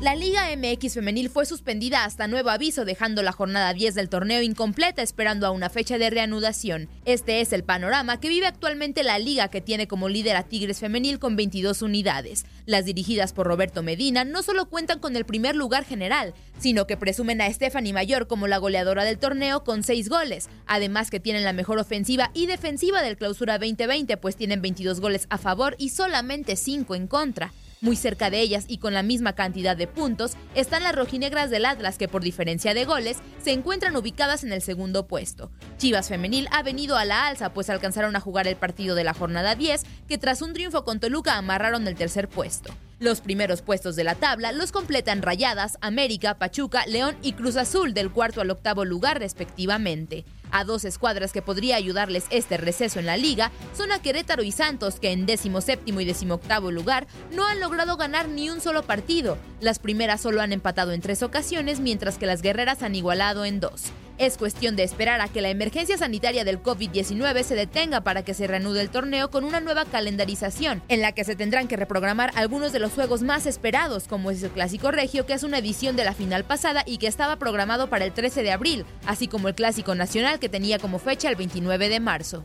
La Liga MX femenil fue suspendida hasta nuevo aviso, dejando la jornada 10 del torneo incompleta esperando a una fecha de reanudación. Este es el panorama que vive actualmente la liga que tiene como líder a Tigres femenil con 22 unidades. Las dirigidas por Roberto Medina no solo cuentan con el primer lugar general, sino que presumen a Stephanie Mayor como la goleadora del torneo con 6 goles, además que tienen la mejor ofensiva y defensiva del clausura 2020, pues tienen 22 goles a favor y solamente 5 en contra. Muy cerca de ellas y con la misma cantidad de puntos están las rojinegras del Atlas que por diferencia de goles se encuentran ubicadas en el segundo puesto. Chivas Femenil ha venido a la alza pues alcanzaron a jugar el partido de la jornada 10 que tras un triunfo con Toluca amarraron el tercer puesto. Los primeros puestos de la tabla los completan Rayadas, América, Pachuca, León y Cruz Azul del cuarto al octavo lugar respectivamente. A dos escuadras que podría ayudarles este receso en la liga son a Querétaro y Santos, que en décimo séptimo y decimoctavo lugar no han logrado ganar ni un solo partido. Las primeras solo han empatado en tres ocasiones, mientras que las guerreras han igualado en dos. Es cuestión de esperar a que la emergencia sanitaria del COVID-19 se detenga para que se reanude el torneo con una nueva calendarización, en la que se tendrán que reprogramar algunos de los juegos más esperados, como es el Clásico Regio, que es una edición de la final pasada y que estaba programado para el 13 de abril, así como el Clásico Nacional, que tenía como fecha el 29 de marzo.